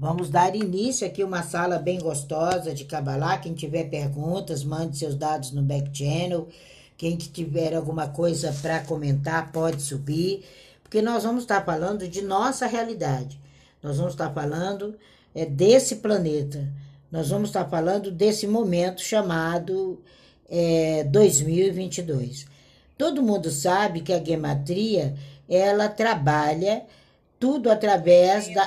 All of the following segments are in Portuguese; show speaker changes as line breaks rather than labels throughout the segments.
Vamos dar início aqui uma sala bem gostosa de Kabbalah. Quem tiver perguntas, mande seus dados no back channel. Quem tiver alguma coisa para comentar, pode subir, porque nós vamos estar falando de nossa realidade. Nós vamos estar falando é, desse planeta. Nós vamos estar falando desse momento chamado é, 2022. Todo mundo sabe que a gematria ela trabalha tudo através da?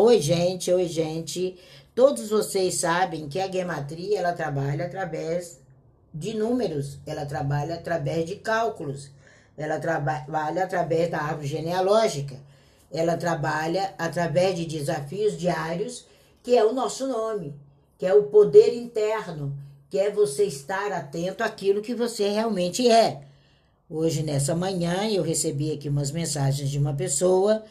Oi, gente, oi, gente. Todos vocês sabem que a gematria ela trabalha através de números, ela trabalha através de cálculos, ela trabalha através da árvore genealógica, ela trabalha através de desafios diários, que é o nosso nome, que é o poder interno, que é você estar atento àquilo que você realmente é. Hoje, nessa manhã, eu recebi aqui umas mensagens de uma pessoa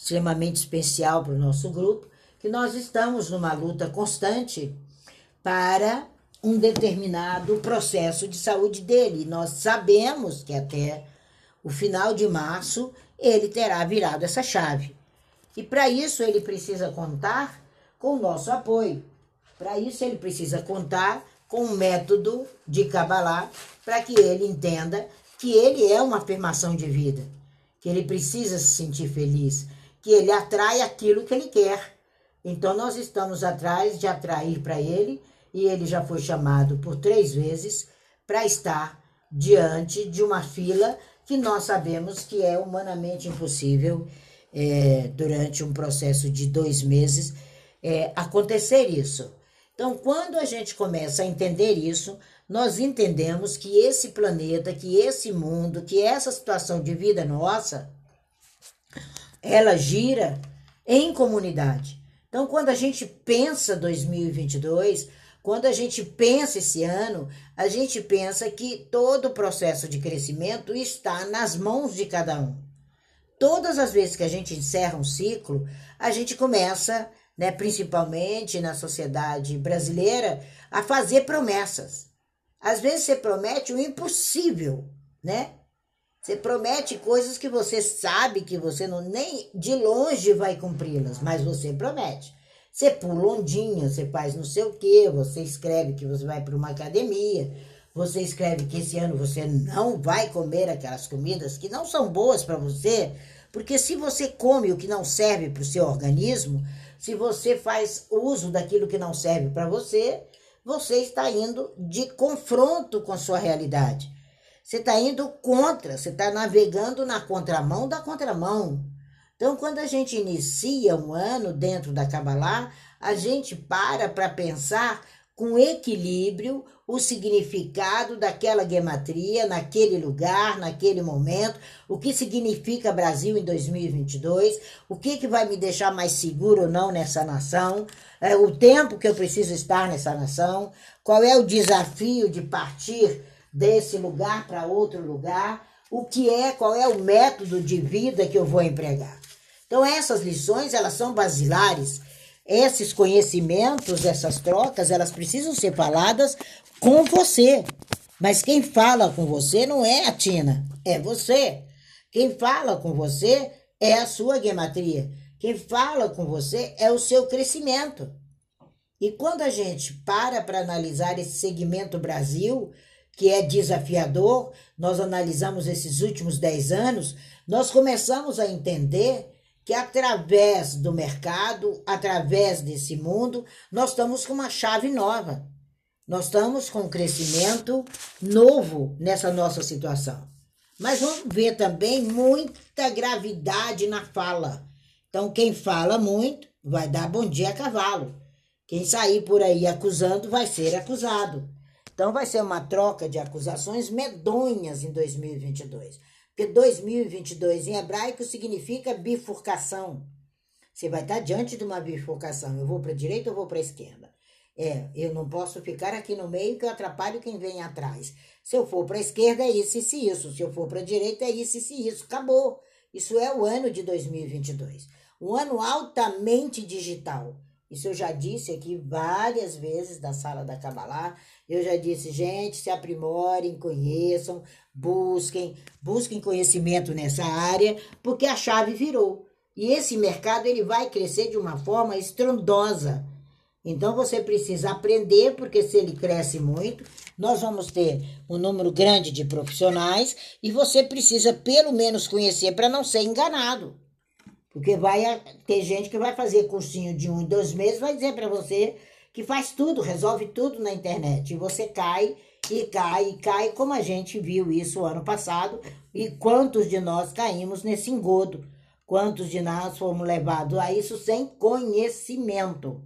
extremamente especial para o nosso grupo, que nós estamos numa luta constante para um determinado processo de saúde dele. Nós sabemos que até o final de março ele terá virado essa chave. E para isso ele precisa contar com o nosso apoio. Para isso ele precisa contar com um método de Kabbalah para que ele entenda que ele é uma afirmação de vida, que ele precisa se sentir feliz, que ele atrai aquilo que ele quer. Então nós estamos atrás de atrair para ele e ele já foi chamado por três vezes para estar diante de uma fila que nós sabemos que é humanamente impossível é, durante um processo de dois meses é, acontecer isso. Então, quando a gente começa a entender isso, nós entendemos que esse planeta, que esse mundo, que essa situação de vida nossa, ela gira em comunidade. Então, quando a gente pensa 2022, quando a gente pensa esse ano, a gente pensa que todo o processo de crescimento está nas mãos de cada um. Todas as vezes que a gente encerra um ciclo, a gente começa, né, principalmente na sociedade brasileira, a fazer promessas. Às vezes você promete o impossível, né? Você promete coisas que você sabe que você não nem de longe vai cumpri-las, mas você promete. Você pula ondinha, você faz não sei o quê, você escreve que você vai para uma academia, você escreve que esse ano você não vai comer aquelas comidas que não são boas para você, porque se você come o que não serve para o seu organismo, se você faz uso daquilo que não serve para você, você está indo de confronto com a sua realidade. Você está indo contra, você está navegando na contramão da contramão. Então, quando a gente inicia um ano dentro da Kabbalah, a gente para para pensar com equilíbrio o significado daquela gematria naquele lugar, naquele momento, o que significa Brasil em 2022, o que, que vai me deixar mais seguro ou não nessa nação, é, o tempo que eu preciso estar nessa nação, qual é o desafio de partir desse lugar para outro lugar, o que é, qual é o método de vida que eu vou empregar. Então essas lições, elas são basilares. Esses conhecimentos, essas trocas, elas precisam ser faladas com você. Mas quem fala com você não é a Tina, é você. Quem fala com você é a sua gematria. Quem fala com você é o seu crescimento. E quando a gente para para analisar esse segmento Brasil, que é desafiador, nós analisamos esses últimos 10 anos, nós começamos a entender que através do mercado, através desse mundo, nós estamos com uma chave nova. Nós estamos com um crescimento novo nessa nossa situação. Mas vamos ver também muita gravidade na fala. Então, quem fala muito vai dar bom dia a cavalo. Quem sair por aí acusando vai ser acusado. Então vai ser uma troca de acusações medonhas em 2022. Porque 2022 em hebraico significa bifurcação. Você vai estar diante de uma bifurcação. Eu vou para a direita ou vou para a esquerda? É, eu não posso ficar aqui no meio que eu atrapalho quem vem atrás. Se eu for para a esquerda, é isso, e isso. Se eu for para a direita, é isso, e isso. Acabou. Isso é o ano de 2022. Um ano altamente digital. Isso eu já disse aqui várias vezes da sala da Kabbalah. Eu já disse, gente, se aprimorem, conheçam, busquem, busquem conhecimento nessa área, porque a chave virou. E esse mercado ele vai crescer de uma forma estrondosa. Então você precisa aprender, porque se ele cresce muito, nós vamos ter um número grande de profissionais e você precisa pelo menos conhecer para não ser enganado. Porque vai ter gente que vai fazer cursinho de um, dois meses, vai dizer para você que faz tudo, resolve tudo na internet. E você cai e cai e cai, como a gente viu isso ano passado. E quantos de nós caímos nesse engodo? Quantos de nós fomos levados a isso sem conhecimento?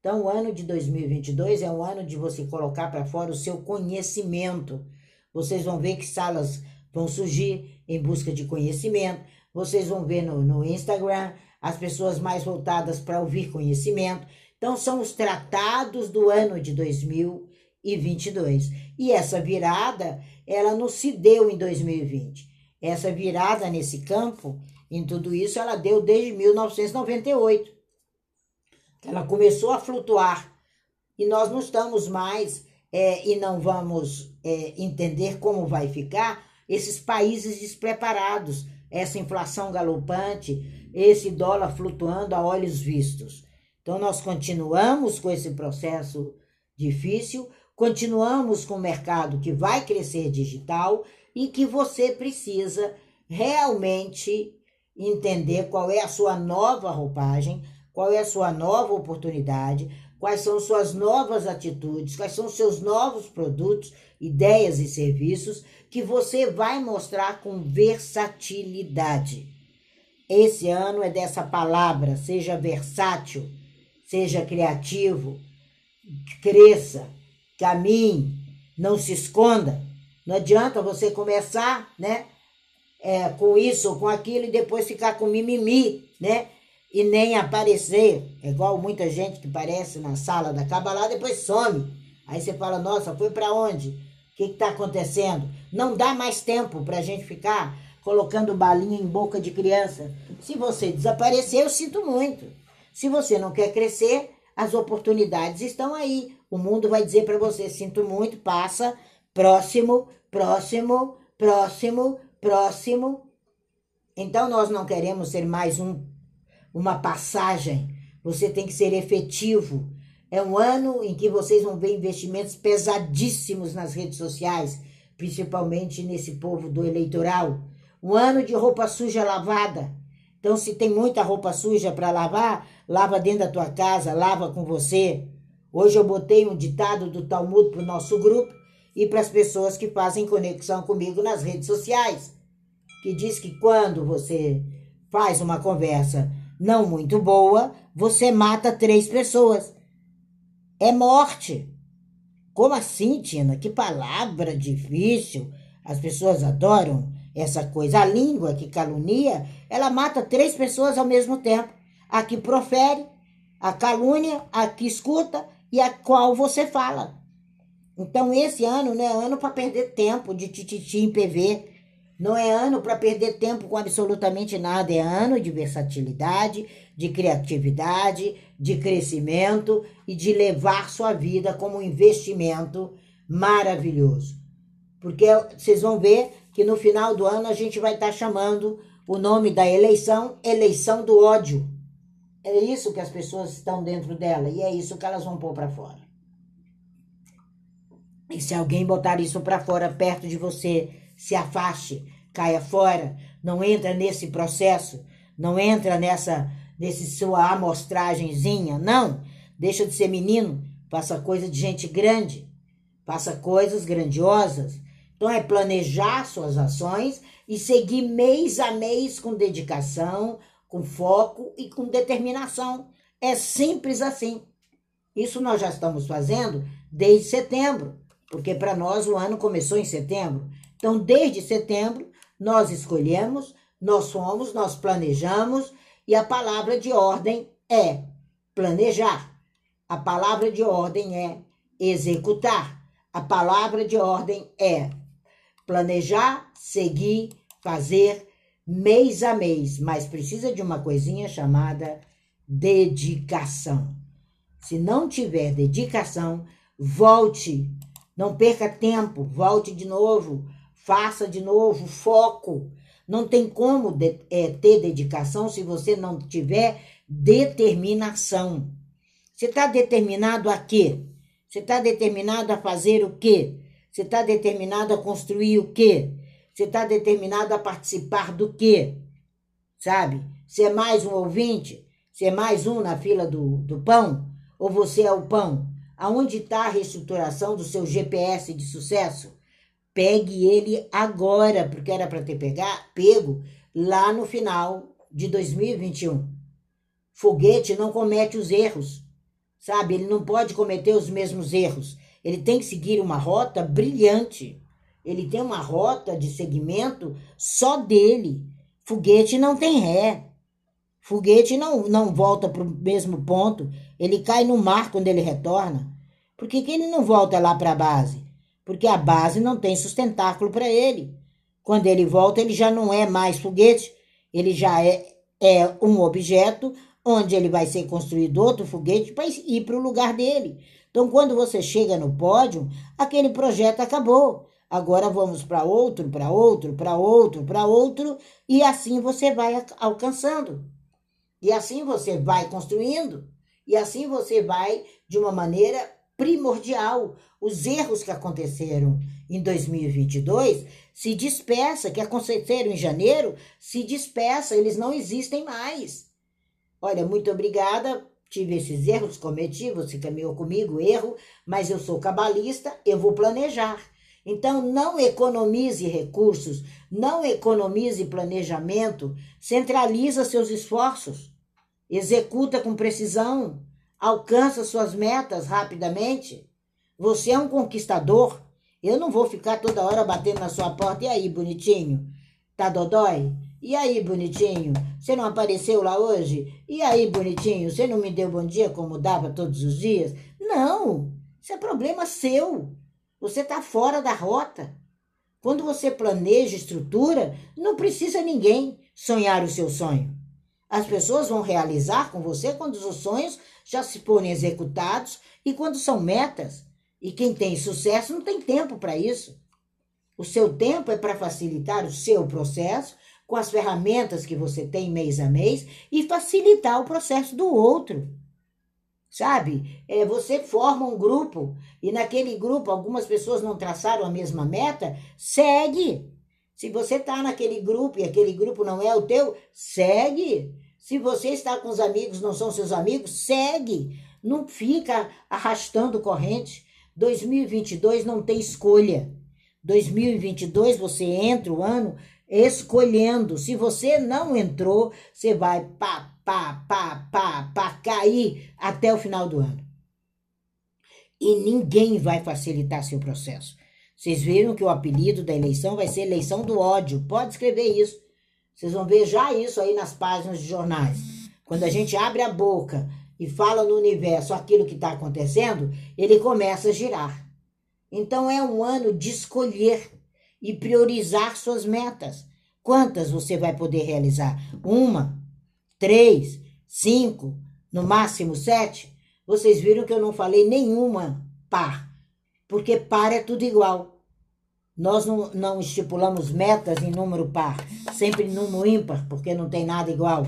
Então, o ano de 2022 é um ano de você colocar para fora o seu conhecimento. Vocês vão ver que salas vão surgir em busca de conhecimento. Vocês vão ver no, no Instagram as pessoas mais voltadas para ouvir conhecimento. Então, são os tratados do ano de 2022. E essa virada, ela não se deu em 2020. Essa virada nesse campo, em tudo isso, ela deu desde 1998. Ela começou a flutuar. E nós não estamos mais é, e não vamos é, entender como vai ficar esses países despreparados essa inflação galopante, esse dólar flutuando a olhos vistos. Então, nós continuamos com esse processo difícil, continuamos com o mercado que vai crescer digital e que você precisa realmente entender qual é a sua nova roupagem, qual é a sua nova oportunidade, quais são suas novas atitudes, quais são seus novos produtos, ideias e serviços que você vai mostrar com versatilidade. Esse ano é dessa palavra, seja versátil, seja criativo, cresça, caminhe, não se esconda. Não adianta você começar, né, é, com isso ou com aquilo e depois ficar com mimimi, né? E nem aparecer, é igual muita gente que aparece na sala da Cabalá, depois some. Aí você fala, nossa, foi para onde? O que está acontecendo? Não dá mais tempo para a gente ficar colocando balinha em boca de criança. Se você desaparecer, eu sinto muito. Se você não quer crescer, as oportunidades estão aí. O mundo vai dizer para você: sinto muito, passa, próximo, próximo, próximo, próximo. Então nós não queremos ser mais um, uma passagem. Você tem que ser efetivo. É um ano em que vocês vão ver investimentos pesadíssimos nas redes sociais, principalmente nesse povo do eleitoral. Um ano de roupa suja lavada. Então, se tem muita roupa suja para lavar, lava dentro da tua casa, lava com você. Hoje eu botei um ditado do Talmud para o nosso grupo e para as pessoas que fazem conexão comigo nas redes sociais, que diz que quando você faz uma conversa não muito boa, você mata três pessoas é morte. Como assim, Tina? Que palavra difícil. As pessoas adoram essa coisa. A língua que calunia, ela mata três pessoas ao mesmo tempo. A que profere, a calúnia, a que escuta e a qual você fala. Então, esse ano não é ano para perder tempo de tititi em PV. Não é ano para perder tempo com absolutamente nada. É ano de versatilidade, de criatividade, de crescimento e de levar sua vida como um investimento maravilhoso. Porque vocês vão ver que no final do ano a gente vai estar tá chamando o nome da eleição eleição do ódio. É isso que as pessoas estão dentro dela e é isso que elas vão pôr para fora. E se alguém botar isso para fora perto de você, se afaste, caia fora, não entra nesse processo, não entra nessa desse sua amostragenzinha. Não, deixa de ser menino, faça coisa de gente grande, faça coisas grandiosas. Então é planejar suas ações e seguir mês a mês com dedicação, com foco e com determinação. É simples assim. Isso nós já estamos fazendo desde setembro, porque para nós o ano começou em setembro. Então, desde setembro, nós escolhemos, nós fomos, nós planejamos e a palavra de ordem é planejar. A palavra de ordem é executar. A palavra de ordem é planejar, seguir, fazer mês a mês, mas precisa de uma coisinha chamada dedicação. Se não tiver dedicação, volte, não perca tempo, volte de novo, faça de novo, foco, Não tem como de, é, ter dedicação se você não tiver determinação. Você está determinado a quê? Você está determinado a fazer o quê? Você está determinado a construir o quê? Você está determinado a participar do quê? Sabe? Você é mais um ouvinte? Você é mais um na fila do, do pão? Ou você é o pão? Aonde está a reestruturação do seu GPS de sucesso? Pegue ele agora, porque era para ter pegar, pego lá no final de 2021. Foguete não comete os erros, sabe? Ele não pode cometer os mesmos erros. Ele tem que seguir uma rota brilhante. Ele tem uma rota de segmento só dele. Foguete não tem ré. Foguete não, não volta para o mesmo ponto. Ele cai no mar quando ele retorna. Por que, que ele não volta lá para a base? Porque a base não tem sustentáculo para ele. Quando ele volta, ele já não é mais foguete. Ele já é, é um objeto onde ele vai ser construído outro foguete para ir para o lugar dele. Então, quando você chega no pódio, aquele projeto acabou. Agora vamos para outro, para outro, para outro, para outro, e assim você vai alcançando. E assim você vai construindo. E assim você vai de uma maneira primordial. Os erros que aconteceram em 2022 se dispersa, que aconteceram em janeiro, se dispersa, eles não existem mais. Olha, muito obrigada tive esses erros, cometi, você caminhou comigo, erro, mas eu sou cabalista, eu vou planejar. Então, não economize recursos, não economize planejamento, centraliza seus esforços, executa com precisão, alcança suas metas rapidamente. Você é um conquistador. Eu não vou ficar toda hora batendo na sua porta. E aí, bonitinho? Tá dodói? E aí, bonitinho? Você não apareceu lá hoje? E aí, bonitinho? Você não me deu bom dia como dava todos os dias? Não! Isso é problema seu. Você está fora da rota. Quando você planeja estrutura, não precisa ninguém sonhar o seu sonho. As pessoas vão realizar com você quando os sonhos já se forem executados e quando são metas. E quem tem sucesso não tem tempo para isso. O seu tempo é para facilitar o seu processo com as ferramentas que você tem mês a mês e facilitar o processo do outro. Sabe? É, você forma um grupo e naquele grupo algumas pessoas não traçaram a mesma meta, segue. Se você está naquele grupo e aquele grupo não é o teu, segue. Se você está com os amigos, não são seus amigos, segue. Não fica arrastando corrente. 2022 não tem escolha. 2022 você entra o ano escolhendo. Se você não entrou, você vai pá, pá, pá, pá, pá, cair até o final do ano. E ninguém vai facilitar seu processo. Vocês viram que o apelido da eleição vai ser eleição do ódio. Pode escrever isso. Vocês vão ver já isso aí nas páginas de jornais. Quando a gente abre a boca e fala no universo aquilo que está acontecendo, ele começa a girar. Então é um ano de escolher e priorizar suas metas. Quantas você vai poder realizar? Uma, três, cinco, no máximo sete? Vocês viram que eu não falei nenhuma par, porque par é tudo igual. Nós não, não estipulamos metas em número par, sempre em número ímpar, porque não tem nada igual.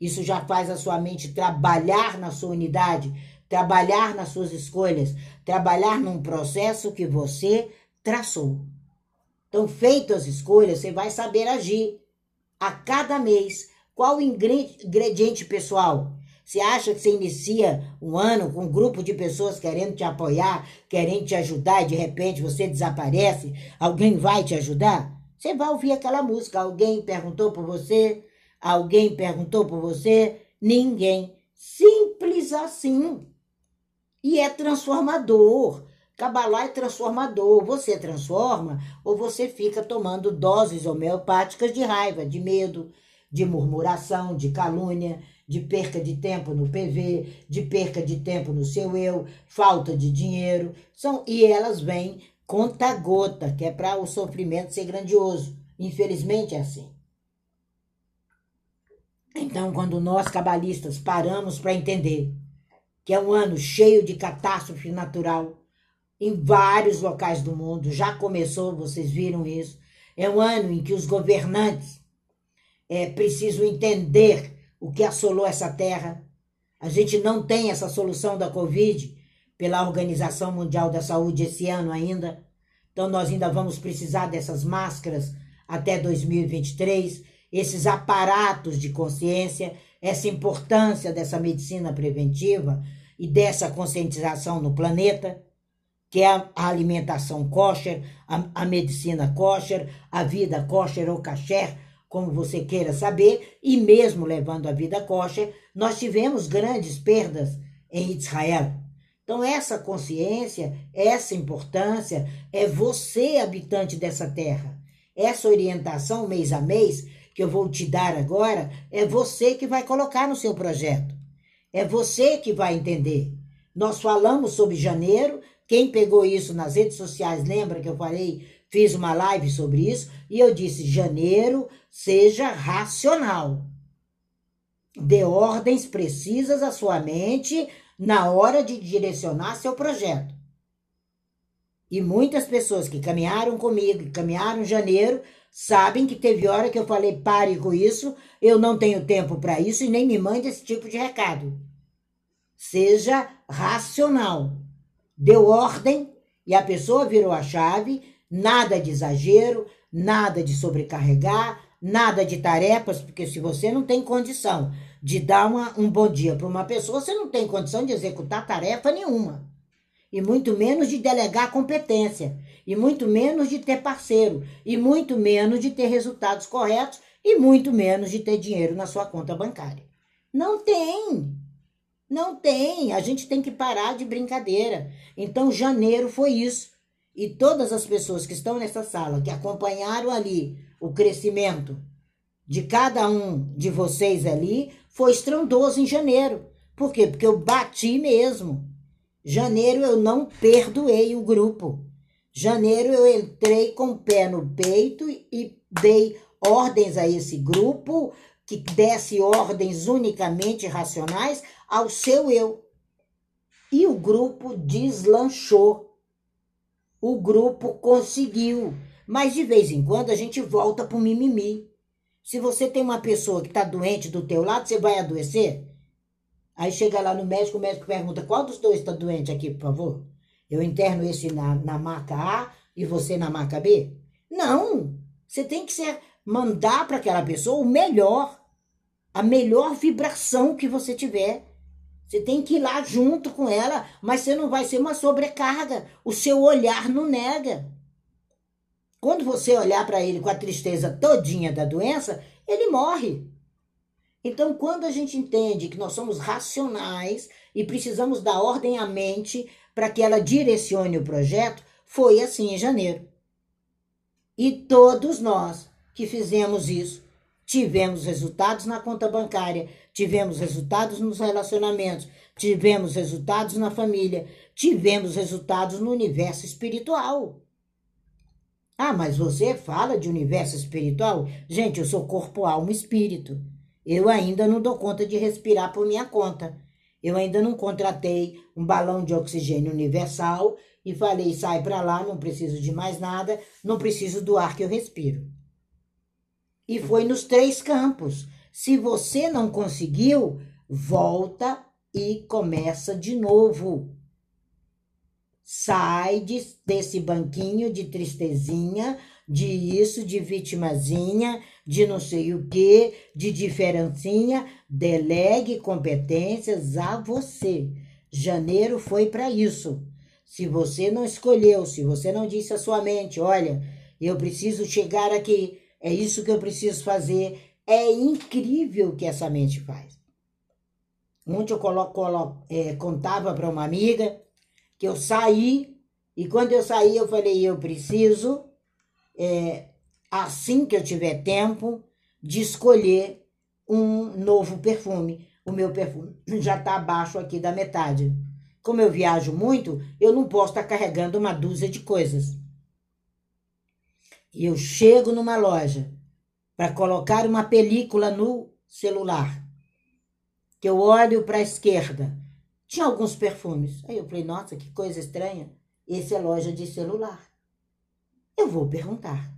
Isso já faz a sua mente trabalhar na sua unidade, trabalhar nas suas escolhas, trabalhar num processo que você traçou. Então, feitas as escolhas, você vai saber agir a cada mês. Qual o ingrediente pessoal? Você acha que você inicia um ano com um grupo de pessoas querendo te apoiar, querendo te ajudar e de repente você desaparece? Alguém vai te ajudar? Você vai ouvir aquela música. Alguém perguntou por você? Alguém perguntou por você? Ninguém. Simples assim. E é transformador. Cabalá é transformador. Você transforma ou você fica tomando doses homeopáticas de raiva, de medo, de murmuração, de calúnia, de perca de tempo no PV, de perca de tempo no seu eu, falta de dinheiro. São e elas vêm conta gota, que é para o sofrimento ser grandioso. Infelizmente é assim. Então, quando nós cabalistas paramos para entender que é um ano cheio de catástrofe natural, em vários locais do mundo. Já começou, vocês viram isso. É um ano em que os governantes é preciso entender o que assolou essa terra. A gente não tem essa solução da Covid pela Organização Mundial da Saúde esse ano ainda. Então, nós ainda vamos precisar dessas máscaras até 2023, esses aparatos de consciência, essa importância dessa medicina preventiva e dessa conscientização no planeta, que é a alimentação kosher, a, a medicina kosher, a vida kosher ou kasher, como você queira saber, e mesmo levando a vida kosher, nós tivemos grandes perdas em Israel. Então, essa consciência, essa importância, é você, habitante dessa terra. Essa orientação mês a mês que eu vou te dar agora, é você que vai colocar no seu projeto. É você que vai entender. Nós falamos sobre janeiro. Quem pegou isso nas redes sociais, lembra que eu falei, fiz uma live sobre isso, e eu disse: janeiro seja racional. Dê ordens precisas à sua mente na hora de direcionar seu projeto. E muitas pessoas que caminharam comigo, que caminharam janeiro, sabem que teve hora que eu falei: pare com isso, eu não tenho tempo para isso e nem me mande esse tipo de recado. Seja racional. Deu ordem e a pessoa virou a chave, nada de exagero, nada de sobrecarregar, nada de tarefas, porque se você não tem condição de dar uma, um bom dia para uma pessoa, você não tem condição de executar tarefa nenhuma. E muito menos de delegar competência, e muito menos de ter parceiro, e muito menos de ter resultados corretos, e muito menos de ter dinheiro na sua conta bancária. Não tem. Não tem. A gente tem que parar de brincadeira. Então, janeiro foi isso. E todas as pessoas que estão nessa sala, que acompanharam ali o crescimento de cada um de vocês ali, foi estrondoso em janeiro. Por quê? Porque eu bati mesmo. Janeiro eu não perdoei o grupo. Janeiro eu entrei com o pé no peito e dei ordens a esse grupo que desse ordens unicamente racionais ao seu eu. E o grupo deslanchou o grupo conseguiu. Mas de vez em quando a gente volta pro mimimi. Se você tem uma pessoa que está doente do teu lado, você vai adoecer? Aí chega lá no médico, o médico pergunta: qual dos dois está doente aqui, por favor? Eu interno esse na, na marca A e você na marca B? Não! Você tem que ser, mandar para aquela pessoa o melhor, a melhor vibração que você tiver. Você tem que ir lá junto com ela, mas você não vai ser uma sobrecarga. O seu olhar não nega. Quando você olhar para ele com a tristeza todinha da doença, ele morre. Então, quando a gente entende que nós somos racionais e precisamos dar ordem à mente para que ela direcione o projeto, foi assim em janeiro. E todos nós que fizemos isso tivemos resultados na conta bancária, tivemos resultados nos relacionamentos, tivemos resultados na família, tivemos resultados no universo espiritual. Ah, mas você fala de universo espiritual? Gente, eu sou corpo, alma espírito. Eu ainda não dou conta de respirar por minha conta. Eu ainda não contratei um balão de oxigênio universal e falei: sai para lá, não preciso de mais nada, não preciso do ar que eu respiro. E foi nos três campos. Se você não conseguiu, volta e começa de novo. Sai de, desse banquinho de tristezinha, de isso, de vitimazinha, de não sei o que, de diferencinha. Delegue competências a você. Janeiro foi para isso. Se você não escolheu, se você não disse à sua mente, olha, eu preciso chegar aqui, é isso que eu preciso fazer. É incrível o que essa mente faz. Ontem eu colo, colo, é, contava para uma amiga que eu saí, e quando eu saí, eu falei: eu preciso, é, assim que eu tiver tempo, de escolher um novo perfume. O meu perfume já está abaixo aqui da metade. Como eu viajo muito, eu não posso estar tá carregando uma dúzia de coisas. E eu chego numa loja para colocar uma película no celular. Que eu olho para a esquerda. Tinha alguns perfumes. Aí eu falei, nossa, que coisa estranha. Esse é loja de celular. Eu vou perguntar.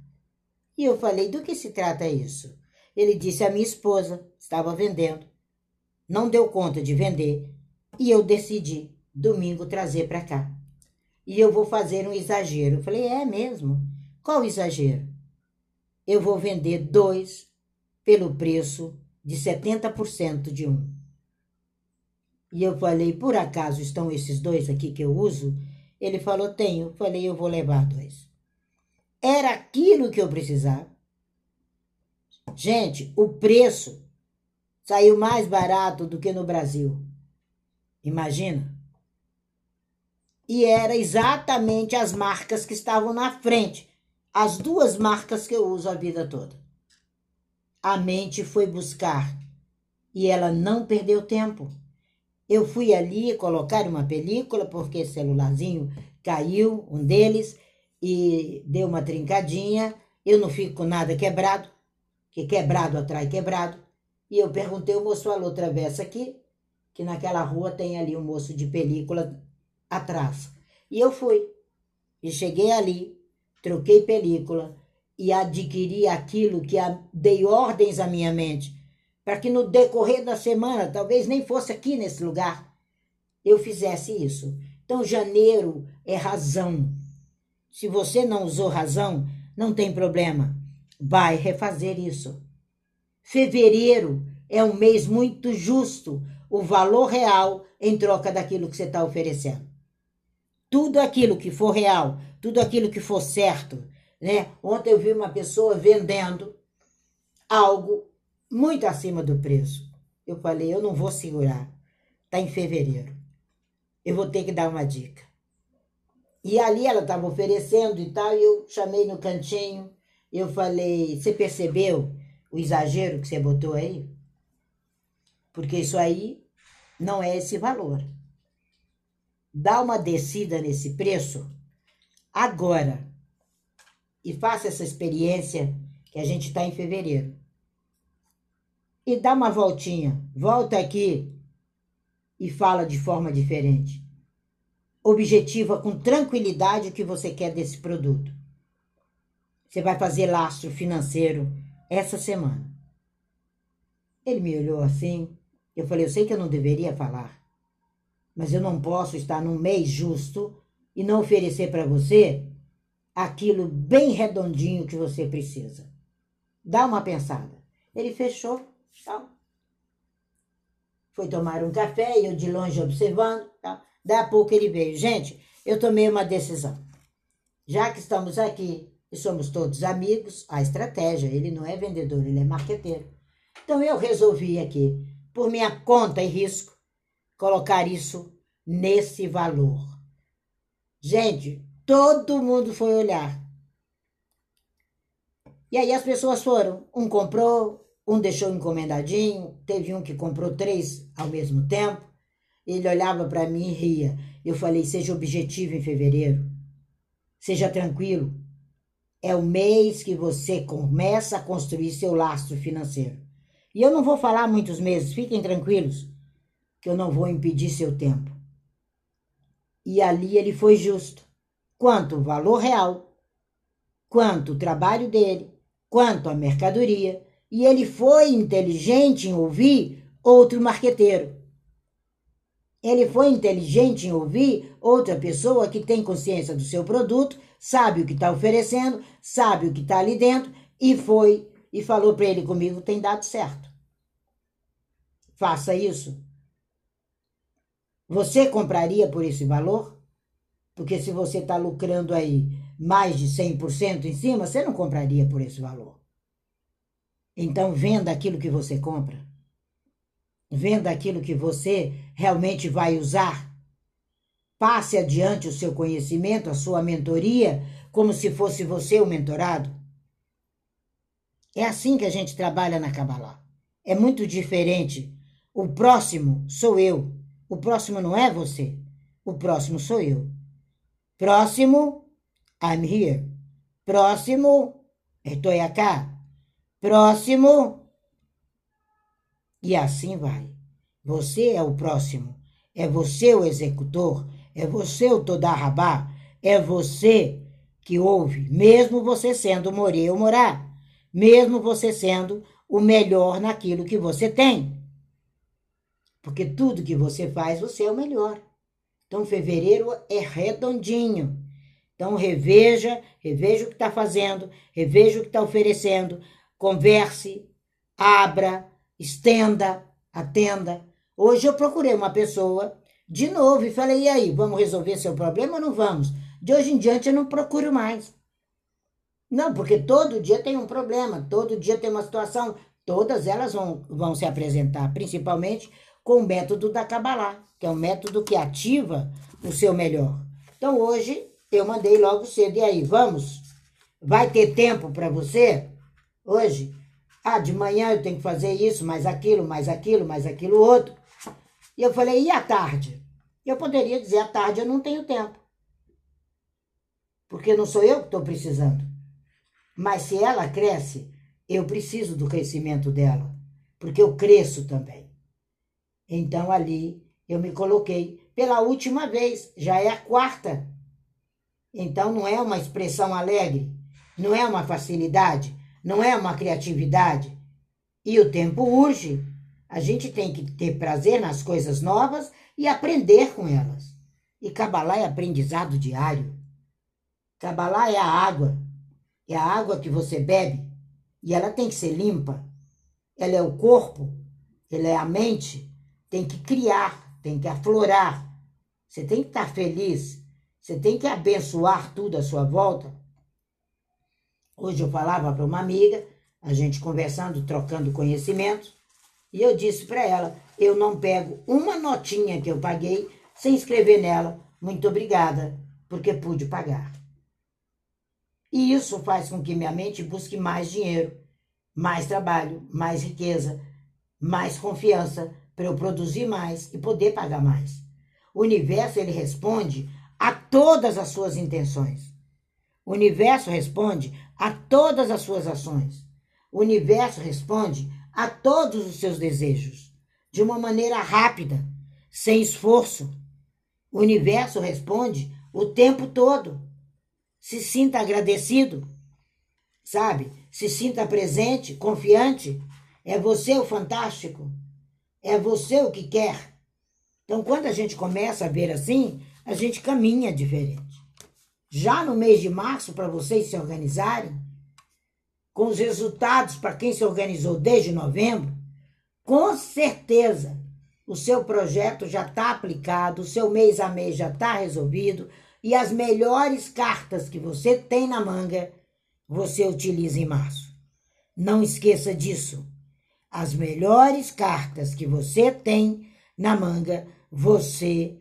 E eu falei, do que se trata isso? Ele disse: a minha esposa estava vendendo, não deu conta de vender e eu decidi domingo trazer para cá. E eu vou fazer um exagero. Eu falei: é mesmo? Qual exagero? Eu vou vender dois pelo preço de 70% de um. E eu falei: por acaso estão esses dois aqui que eu uso? Ele falou: tenho. Falei: eu vou levar dois. Era aquilo que eu precisava. Gente, o preço saiu mais barato do que no Brasil. Imagina. E era exatamente as marcas que estavam na frente, as duas marcas que eu uso a vida toda. A mente foi buscar e ela não perdeu tempo. Eu fui ali colocar uma película porque celularzinho caiu, um deles, e deu uma trincadinha. Eu não fico com nada quebrado, que quebrado atrai quebrado. E eu perguntei, o moço falou, atravessa aqui, que naquela rua tem ali um moço de película atrás. E eu fui. E cheguei ali, troquei película e adquiri aquilo que dei ordens à minha mente, para que no decorrer da semana, talvez nem fosse aqui nesse lugar, eu fizesse isso. Então, janeiro é razão. Se você não usou razão, não tem problema. Vai refazer isso. Fevereiro é um mês muito justo, o valor real em troca daquilo que você está oferecendo. Tudo aquilo que for real, tudo aquilo que for certo, né? Ontem eu vi uma pessoa vendendo algo muito acima do preço. Eu falei, eu não vou segurar. Tá em fevereiro. Eu vou ter que dar uma dica. E ali ela estava oferecendo e tal, e eu chamei no cantinho, eu falei, você percebeu o exagero que você botou aí? Porque isso aí não é esse valor. Dá uma descida nesse preço agora e faça essa experiência que a gente está em fevereiro. E dá uma voltinha, volta aqui e fala de forma diferente objetiva com tranquilidade o que você quer desse produto. Você vai fazer lastro financeiro essa semana. Ele me olhou assim. Eu falei: Eu sei que eu não deveria falar, mas eu não posso estar num mês justo e não oferecer para você aquilo bem redondinho que você precisa. Dá uma pensada. Ele fechou. Foi tomar um café e eu de longe observando. Tal. Daí a pouco ele veio. Gente, eu tomei uma decisão. Já que estamos aqui e somos todos amigos, a estratégia, ele não é vendedor, ele é marqueteiro. Então eu resolvi aqui, por minha conta e risco, colocar isso nesse valor. Gente, todo mundo foi olhar. E aí as pessoas foram. Um comprou, um deixou encomendadinho, teve um que comprou três ao mesmo tempo. Ele olhava para mim e ria. Eu falei: seja objetivo em fevereiro. Seja tranquilo. É o mês que você começa a construir seu lastro financeiro. E eu não vou falar muitos meses, fiquem tranquilos, que eu não vou impedir seu tempo. E ali ele foi justo. Quanto o valor real, quanto o trabalho dele, quanto a mercadoria. E ele foi inteligente em ouvir outro marqueteiro. Ele foi inteligente em ouvir outra pessoa que tem consciência do seu produto, sabe o que está oferecendo, sabe o que está ali dentro e foi e falou para ele comigo tem dado certo. Faça isso. Você compraria por esse valor? Porque se você está lucrando aí mais de 100% em cima, você não compraria por esse valor. Então venda aquilo que você compra venda aquilo que você realmente vai usar. Passe adiante o seu conhecimento, a sua mentoria, como se fosse você o mentorado. É assim que a gente trabalha na Kabbalah. É muito diferente. O próximo sou eu. O próximo não é você. O próximo sou eu. Próximo, I'm here. Próximo, estou aqui. Próximo, e assim vai. Você é o próximo, é você o executor, é você o Todarrabá, é você que ouve, mesmo você sendo Morê ou Morá, mesmo você sendo o melhor naquilo que você tem. Porque tudo que você faz, você é o melhor. Então, fevereiro é redondinho. Então, reveja, reveja o que está fazendo, reveja o que está oferecendo, converse, abra, estenda, atenda. Hoje eu procurei uma pessoa de novo e falei: e aí, vamos resolver seu problema ou não vamos? De hoje em diante eu não procuro mais. Não, porque todo dia tem um problema, todo dia tem uma situação, todas elas vão, vão se apresentar, principalmente com o método da Kabbalah, que é um método que ativa o seu melhor. Então hoje eu mandei logo cedo, e aí, vamos? Vai ter tempo para você? Hoje? Ah, de manhã eu tenho que fazer isso, mais aquilo, mais aquilo, mais aquilo outro. E eu falei, e à tarde? Eu poderia dizer, à tarde eu não tenho tempo. Porque não sou eu que estou precisando. Mas se ela cresce, eu preciso do crescimento dela. Porque eu cresço também. Então ali eu me coloquei pela última vez, já é a quarta. Então não é uma expressão alegre, não é uma facilidade, não é uma criatividade. E o tempo urge. A gente tem que ter prazer nas coisas novas e aprender com elas. E Kabbalah é aprendizado diário. Kabbalah é a água. É a água que você bebe e ela tem que ser limpa. Ela é o corpo, ela é a mente. Tem que criar, tem que aflorar. Você tem que estar feliz. Você tem que abençoar tudo à sua volta Hoje eu falava para uma amiga, a gente conversando, trocando conhecimentos, e eu disse para ela: eu não pego uma notinha que eu paguei sem escrever nela, muito obrigada, porque pude pagar. E isso faz com que minha mente busque mais dinheiro, mais trabalho, mais riqueza, mais confiança para eu produzir mais e poder pagar mais. O universo ele responde a todas as suas intenções. O universo responde a todas as suas ações. O universo responde a todos os seus desejos, de uma maneira rápida, sem esforço. O universo responde o tempo todo. Se sinta agradecido, sabe? Se sinta presente, confiante. É você o fantástico. É você o que quer. Então, quando a gente começa a ver assim, a gente caminha diferente já no mês de março, para vocês se organizarem, com os resultados para quem se organizou desde novembro, com certeza o seu projeto já está aplicado, o seu mês a mês já está resolvido e as melhores cartas que você tem na manga você utiliza em março. Não esqueça disso. As melhores cartas que você tem na manga você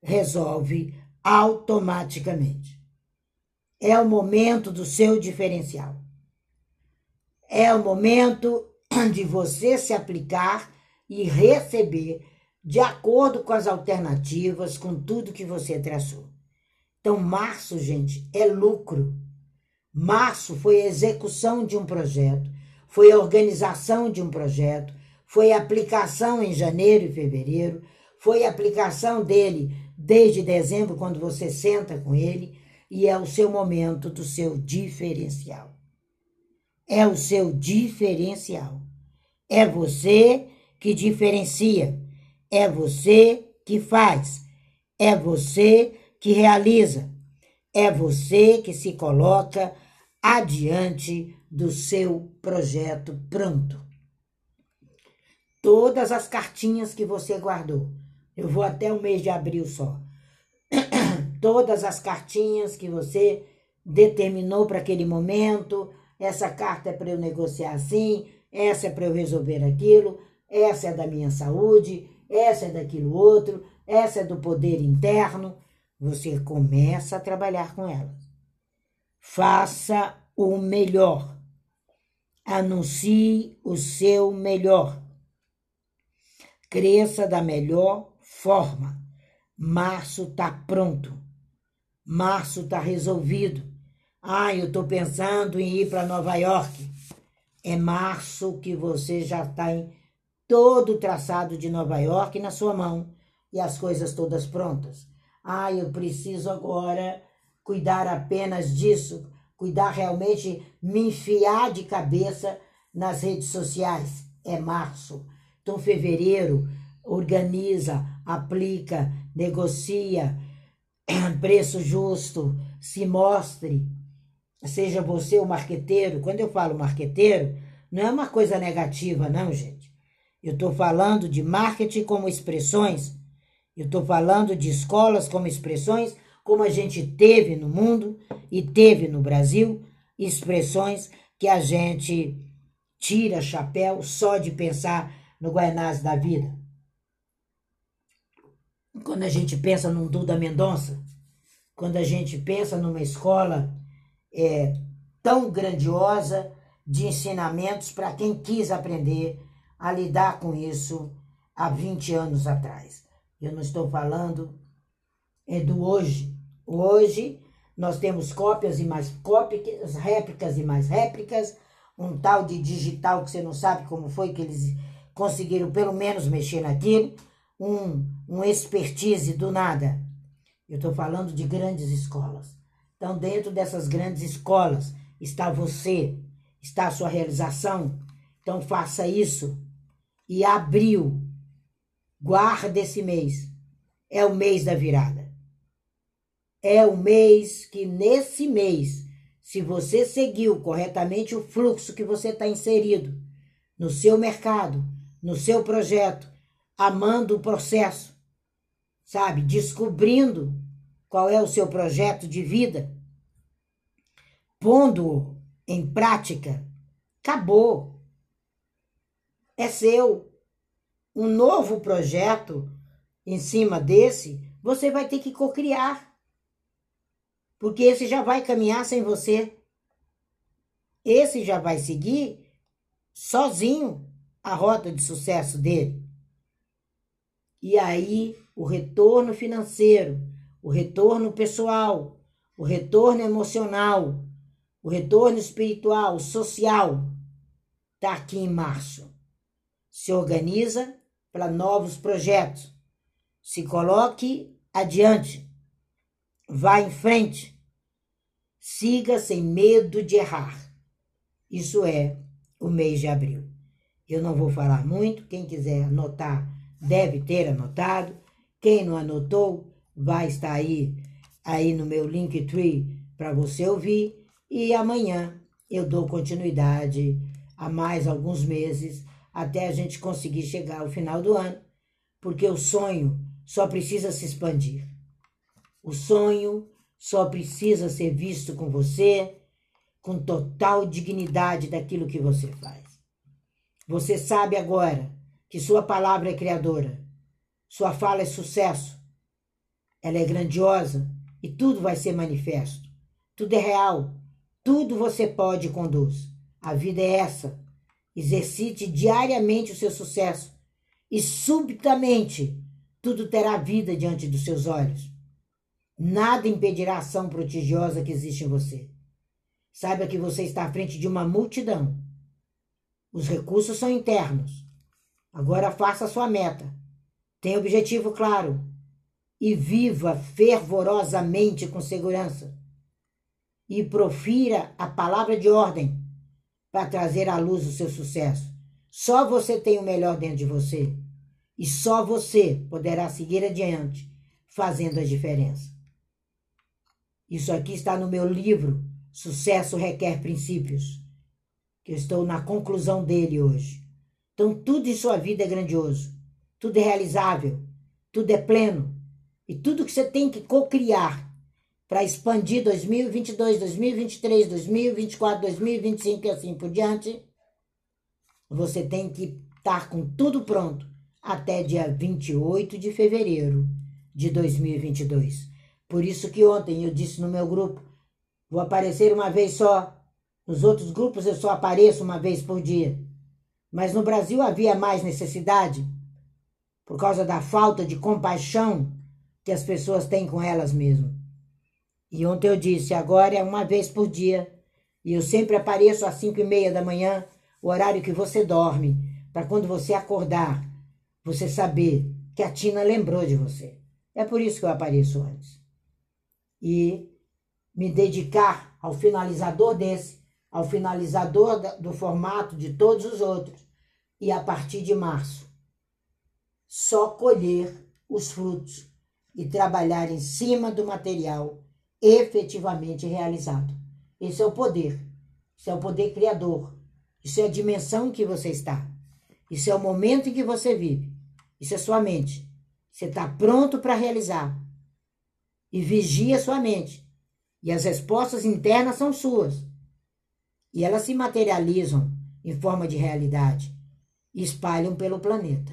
resolve automaticamente. É o momento do seu diferencial. É o momento de você se aplicar e receber de acordo com as alternativas, com tudo que você traçou. Então, março, gente, é lucro. Março foi execução de um projeto, foi a organização de um projeto, foi a aplicação em janeiro e fevereiro, foi a aplicação dele desde dezembro, quando você senta com ele, e é o seu momento do seu diferencial. É o seu diferencial. É você que diferencia. É você que faz. É você que realiza. É você que se coloca adiante do seu projeto pronto. Todas as cartinhas que você guardou. Eu vou até o mês de abril só todas as cartinhas que você determinou para aquele momento. Essa carta é para eu negociar assim, essa é para eu resolver aquilo, essa é da minha saúde, essa é daquilo outro, essa é do poder interno. Você começa a trabalhar com elas. Faça o melhor. Anuncie o seu melhor. Cresça da melhor forma. Março está pronto. Março está resolvido. Ah, eu estou pensando em ir para Nova York. É março que você já está em todo o traçado de Nova York na sua mão e as coisas todas prontas. Ah, eu preciso agora cuidar apenas disso, cuidar realmente, me enfiar de cabeça nas redes sociais. É março. Então, fevereiro, organiza, aplica, negocia, preço justo, se mostre. Seja você o marqueteiro. Quando eu falo marqueteiro, não é uma coisa negativa, não, gente. Eu estou falando de marketing como expressões. Eu estou falando de escolas como expressões, como a gente teve no mundo e teve no Brasil, expressões que a gente tira chapéu só de pensar no Guaianás da vida. Quando a gente pensa num Duda Mendonça, quando a gente pensa numa escola é, tão grandiosa de ensinamentos para quem quis aprender a lidar com isso há 20 anos atrás. Eu não estou falando é do hoje. Hoje nós temos cópias e mais cópias, réplicas e mais réplicas, um tal de digital que você não sabe como foi que eles conseguiram pelo menos mexer naquilo um, um expertise do nada. Eu estou falando de grandes escolas. Então, dentro dessas grandes escolas está você, está a sua realização. Então, faça isso. E abril, guarda esse mês. É o mês da virada. É o mês que, nesse mês, se você seguiu corretamente o fluxo que você está inserido no seu mercado, no seu projeto, amando o processo, sabe? Descobrindo qual é o seu projeto de vida, pondo em prática, acabou. É seu. Um novo projeto em cima desse, você vai ter que cocriar. Porque esse já vai caminhar sem você. Esse já vai seguir sozinho a rota de sucesso dele. E aí, o retorno financeiro, o retorno pessoal, o retorno emocional, o retorno espiritual, social, está aqui em março. Se organiza para novos projetos. Se coloque adiante. Vá em frente. Siga sem medo de errar. Isso é o mês de abril. Eu não vou falar muito, quem quiser anotar deve ter anotado. Quem não anotou, vai estar aí, aí no meu Linktree para você ouvir. E amanhã eu dou continuidade a mais alguns meses até a gente conseguir chegar ao final do ano, porque o sonho só precisa se expandir. O sonho só precisa ser visto com você com total dignidade daquilo que você faz. Você sabe agora que sua palavra é criadora, sua fala é sucesso, ela é grandiosa e tudo vai ser manifesto. Tudo é real, tudo você pode e conduz. A vida é essa. Exercite diariamente o seu sucesso e subitamente tudo terá vida diante dos seus olhos. Nada impedirá a ação prodigiosa que existe em você. Saiba que você está à frente de uma multidão. Os recursos são internos. Agora faça a sua meta. Tenha objetivo claro e viva fervorosamente com segurança. E profira a palavra de ordem para trazer à luz o seu sucesso. Só você tem o melhor dentro de você. E só você poderá seguir adiante, fazendo a diferença. Isso aqui está no meu livro, Sucesso Requer Princípios, que eu estou na conclusão dele hoje. Então, tudo em sua vida é grandioso, tudo é realizável, tudo é pleno. E tudo que você tem que co-criar para expandir 2022, 2023, 2024, 2025 e assim por diante, você tem que estar com tudo pronto até dia 28 de fevereiro de 2022. Por isso que ontem eu disse no meu grupo, vou aparecer uma vez só. Nos outros grupos eu só apareço uma vez por dia. Mas no Brasil havia mais necessidade, por causa da falta de compaixão que as pessoas têm com elas mesmas. E ontem eu disse, agora é uma vez por dia, e eu sempre apareço às cinco e meia da manhã, o horário que você dorme, para quando você acordar, você saber que a Tina lembrou de você. É por isso que eu apareço antes. E me dedicar ao finalizador desse ao finalizador do formato de todos os outros, e a partir de março, só colher os frutos e trabalhar em cima do material efetivamente realizado. Esse é o poder. Isso é o poder criador. Isso é a dimensão em que você está. Isso é o momento em que você vive. Isso é sua mente. Você está pronto para realizar. E vigia sua mente. E as respostas internas são suas. E elas se materializam em forma de realidade e espalham pelo planeta.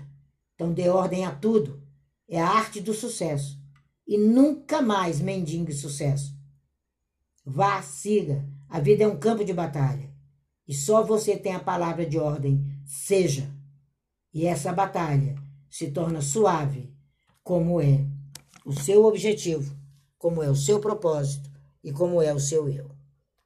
Então dê ordem a tudo. É a arte do sucesso. E nunca mais mendigue sucesso. Vá, siga. A vida é um campo de batalha. E só você tem a palavra de ordem. Seja. E essa batalha se torna suave, como é o seu objetivo, como é o seu propósito e como é o seu eu.